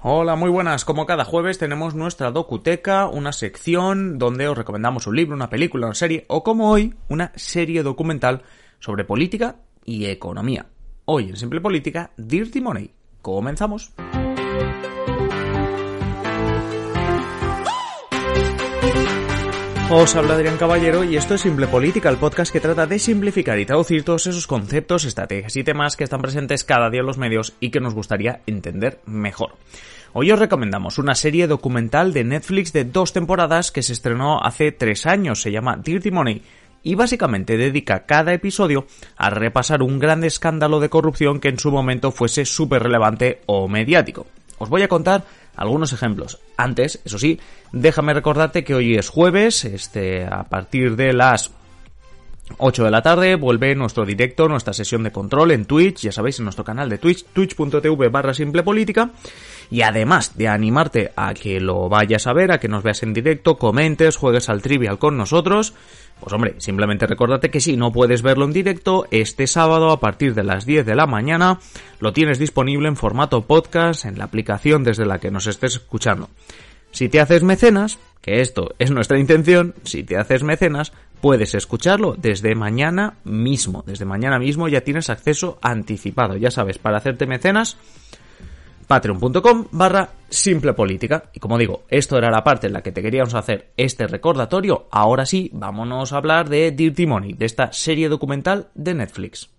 Hola, muy buenas. Como cada jueves tenemos nuestra docuteca, una sección donde os recomendamos un libro, una película, una serie o como hoy, una serie documental sobre política y economía. Hoy en Simple Política, Dirty Money. Comenzamos. Os habla Adrián Caballero y esto es Simple Política, el podcast que trata de simplificar y traducir todos esos conceptos, estrategias y temas que están presentes cada día en los medios y que nos gustaría entender mejor. Hoy os recomendamos una serie documental de Netflix de dos temporadas que se estrenó hace tres años, se llama Dirty Money y básicamente dedica cada episodio a repasar un gran escándalo de corrupción que en su momento fuese súper relevante o mediático. Os voy a contar algunos ejemplos. Antes, eso sí, déjame recordarte que hoy es jueves, este, a partir de las 8 de la tarde vuelve nuestro directo, nuestra sesión de control en Twitch, ya sabéis, en nuestro canal de Twitch, twitch.tv barra simple política. Y además de animarte a que lo vayas a ver, a que nos veas en directo, comentes, juegues al trivial con nosotros, pues hombre, simplemente recordate que si no puedes verlo en directo, este sábado a partir de las 10 de la mañana lo tienes disponible en formato podcast en la aplicación desde la que nos estés escuchando. Si te haces mecenas, que esto es nuestra intención, si te haces mecenas, puedes escucharlo desde mañana mismo. Desde mañana mismo ya tienes acceso anticipado. Ya sabes, para hacerte mecenas, patreon.com barra simple política. Y como digo, esto era la parte en la que te queríamos hacer este recordatorio. Ahora sí, vámonos a hablar de Dirty Money, de esta serie documental de Netflix.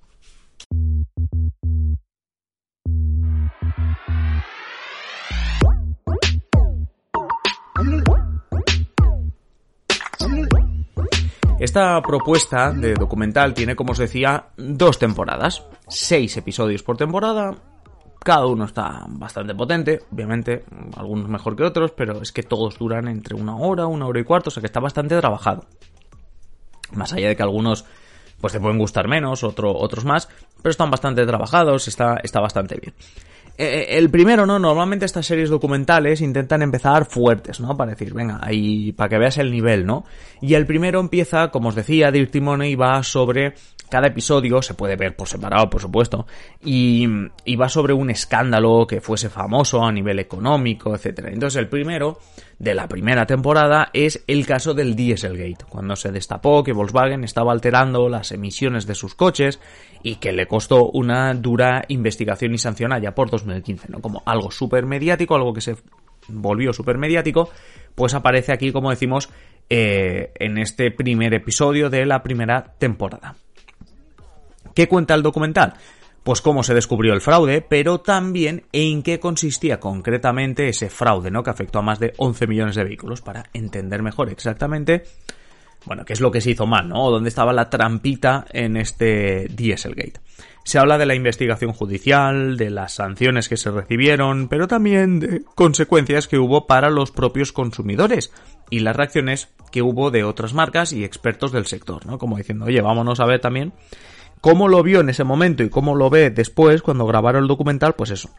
Esta propuesta de documental tiene, como os decía, dos temporadas, seis episodios por temporada, cada uno está bastante potente, obviamente, algunos mejor que otros, pero es que todos duran entre una hora, una hora y cuarto, o sea que está bastante trabajado. Más allá de que algunos pues te pueden gustar menos, otro, otros más, pero están bastante trabajados, está, está bastante bien. Eh, eh, el primero, ¿no? Normalmente estas series documentales intentan empezar fuertes, ¿no? Para decir, venga, ahí, para que veas el nivel, ¿no? Y el primero empieza, como os decía, Dirty Money va sobre cada episodio se puede ver por separado, por supuesto, y, va sobre un escándalo que fuese famoso a nivel económico, etc. Entonces el primero de la primera temporada es el caso del Dieselgate, cuando se destapó que Volkswagen estaba alterando las emisiones de sus coches y que le costó una dura investigación y sanción allá por 2015, ¿no? Como algo súper mediático, algo que se volvió súper mediático, pues aparece aquí, como decimos, eh, en este primer episodio de la primera temporada. ¿Qué cuenta el documental? Pues cómo se descubrió el fraude, pero también en qué consistía concretamente ese fraude, ¿no? Que afectó a más de 11 millones de vehículos, para entender mejor exactamente, bueno, qué es lo que se hizo mal, ¿no? O dónde estaba la trampita en este Dieselgate. Se habla de la investigación judicial, de las sanciones que se recibieron, pero también de consecuencias que hubo para los propios consumidores y las reacciones que hubo de otras marcas y expertos del sector, ¿no? Como diciendo, oye, vámonos a ver también cómo lo vio en ese momento y cómo lo ve después cuando grabaron el documental, pues eso.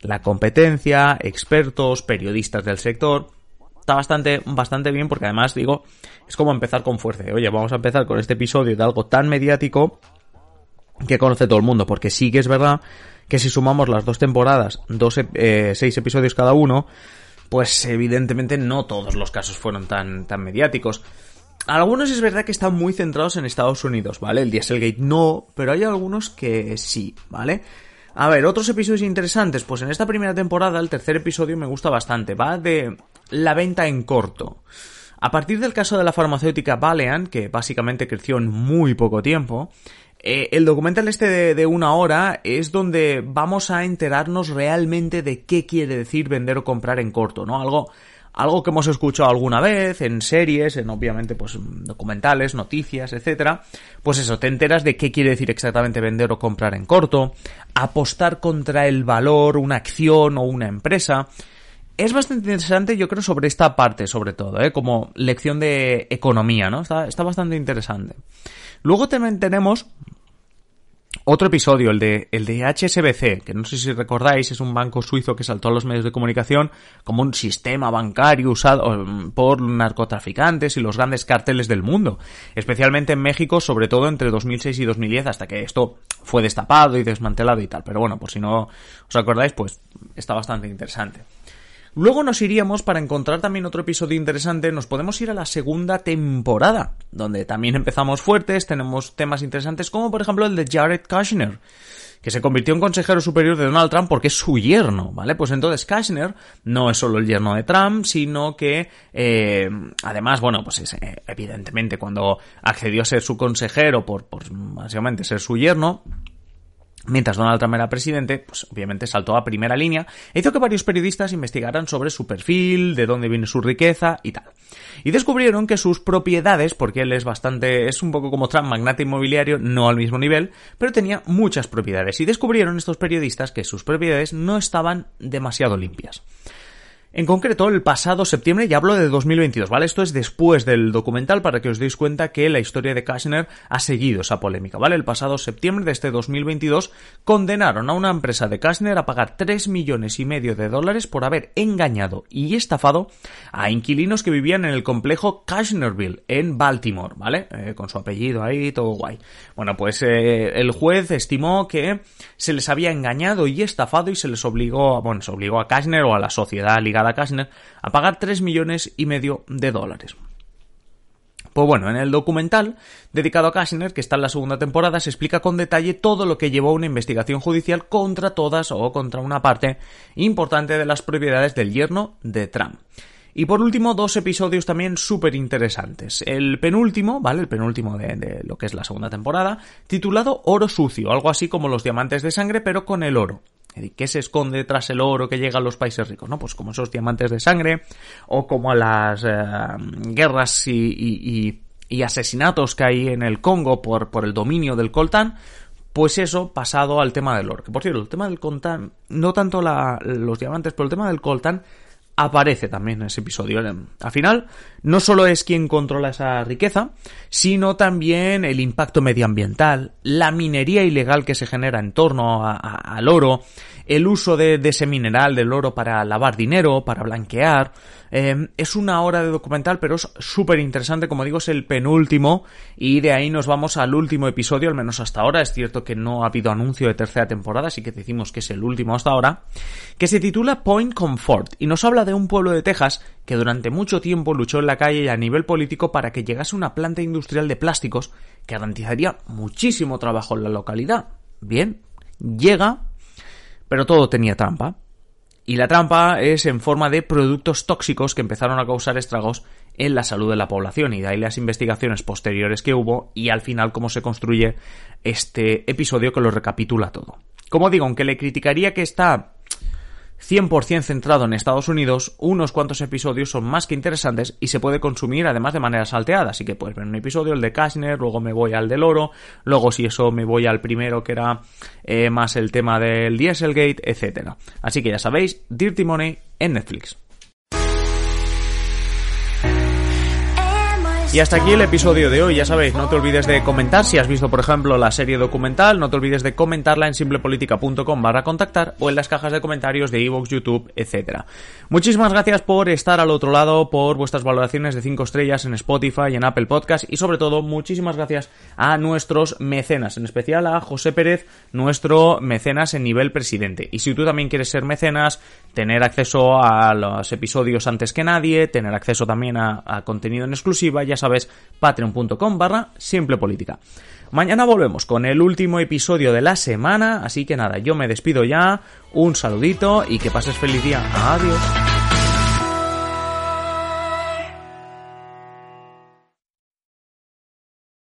La competencia, expertos, periodistas del sector. Está bastante, bastante bien porque además digo, es como empezar con fuerza. Oye, vamos a empezar con este episodio de algo tan mediático que conoce todo el mundo. Porque sí que es verdad que si sumamos las dos temporadas, dos, eh, seis episodios cada uno, pues evidentemente no todos los casos fueron tan, tan mediáticos. Algunos es verdad que están muy centrados en Estados Unidos, ¿vale? El Dieselgate no, pero hay algunos que sí, ¿vale? A ver, otros episodios interesantes. Pues en esta primera temporada, el tercer episodio me gusta bastante. Va de la venta en corto. A partir del caso de la farmacéutica Valeant, que básicamente creció en muy poco tiempo, eh, el documental este de, de, una hora es donde vamos a enterarnos realmente de qué quiere decir vender o comprar en corto, ¿no? Algo algo que hemos escuchado alguna vez en series, en obviamente pues documentales, noticias, etcétera, pues eso, te enteras de qué quiere decir exactamente vender o comprar en corto, apostar contra el valor, una acción o una empresa. Es bastante interesante, yo creo, sobre esta parte, sobre todo, ¿eh? como lección de economía, ¿no? Está, está bastante interesante. Luego también tenemos Otro episodio, el de, el de HSBC, que no sé si recordáis, es un banco suizo que saltó a los medios de comunicación como un sistema bancario usado mm, por narcotraficantes y los grandes carteles del mundo, especialmente en México, sobre todo entre 2006 y 2010, hasta que esto fue destapado y desmantelado y tal. Pero bueno, por si no os acordáis, pues está bastante interesante. Luego nos iríamos para encontrar también otro episodio interesante, nos podemos ir a la segunda temporada, donde también empezamos fuertes, tenemos temas interesantes como por ejemplo el de Jared Kushner, que se convirtió en consejero superior de Donald Trump porque es su yerno, ¿vale? Pues entonces Kushner no es solo el yerno de Trump, sino que eh, además, bueno, pues es, eh, evidentemente cuando accedió a ser su consejero por, por básicamente ser su yerno, Mientras Donald Trump era presidente, pues obviamente saltó a primera línea e hizo que varios periodistas investigaran sobre su perfil, de dónde viene su riqueza y tal. Y descubrieron que sus propiedades, porque él es bastante, es un poco como Trump, magnate inmobiliario, no al mismo nivel, pero tenía muchas propiedades. Y descubrieron estos periodistas que sus propiedades no estaban demasiado limpias. En concreto, el pasado septiembre, ya hablo de 2022, ¿vale? Esto es después del documental para que os deis cuenta que la historia de Kashner ha seguido esa polémica, ¿vale? El pasado septiembre de este 2022 condenaron a una empresa de Kashner a pagar 3 millones y medio de dólares por haber engañado y estafado a inquilinos que vivían en el complejo Kashnerville en Baltimore, ¿vale? Eh, con su apellido ahí, todo guay. Bueno, pues eh, el juez estimó que se les había engañado y estafado y se les obligó, bueno, se obligó a Kashner o a la sociedad ligada a Kashner a pagar 3 millones y medio de dólares. Pues bueno, en el documental dedicado a Kashner, que está en la segunda temporada, se explica con detalle todo lo que llevó a una investigación judicial contra todas o contra una parte importante de las propiedades del yerno de Trump. Y por último, dos episodios también súper interesantes. El penúltimo, ¿vale? El penúltimo de, lo que es la segunda temporada, titulado Oro Sucio, algo así como los diamantes de sangre, pero con el oro. ¿Qué se esconde tras el oro que llega a los países ricos? ¿No? Pues como esos diamantes de sangre, o como las eh, guerras y, y, asesinatos que hay en el Congo por, por el dominio del coltán, pues eso pasado al tema del oro. Que por cierto, el tema del coltán, no tanto los diamantes, pero el tema del coltán aparece también en ese episodio. Al final, no solo es quien controla esa riqueza, sino también el impacto medioambiental, la minería ilegal que se genera en torno al oro, el uso de, ese mineral del oro para lavar dinero, para blanquear. Eh, es una hora de documental, pero es súper interesante, como digo, es el penúltimo y de ahí nos vamos al último episodio, al menos hasta ahora. Es cierto que no ha habido anuncio de tercera temporada, así que decimos que es el último hasta ahora, que se titula Point Comfort y nos habla de un pueblo de Texas que durante mucho tiempo luchó en la calle y a nivel político para que llegase una planta industrial de plásticos que garantizaría muchísimo trabajo en la localidad. Bien, llega, pero todo tenía trampa. Y la trampa es en forma de productos tóxicos que empezaron a causar estragos en la salud de la población y de ahí las investigaciones posteriores que hubo y al final cómo se construye este episodio que lo recapitula todo. Como digo, aunque le criticaría que está 100% centrado en Estados Unidos, unos cuantos episodios son más que interesantes y se puede consumir además de manera salteada. Así que puedes ver un episodio, el de Kashner, luego me voy al del oro, luego si eso me voy al primero que era eh, más el tema del Dieselgate, etc. Así que ya sabéis, Dirty Money en Netflix. Y hasta aquí el episodio de hoy, ya sabéis, no te olvides de comentar si has visto, por ejemplo, la serie documental, no te olvides de comentarla en simplepolitica.com barra contactar o en las cajas de comentarios de iVoox, YouTube, etc. Muchísimas gracias por estar al otro lado, por vuestras valoraciones de 5 estrellas en Spotify y en Apple Podcast y sobre todo muchísimas gracias a nuestros mecenas, en especial a José Pérez, nuestro mecenas en nivel presidente. Y si tú también quieres ser mecenas, tener acceso a los episodios antes que nadie, tener acceso también a, contenido en exclusiva, ya sabes, patreon.com barra simple política. Mañana volvemos con el último episodio de la semana, así que nada, yo me despido ya, un saludito y que pases feliz día. Adiós.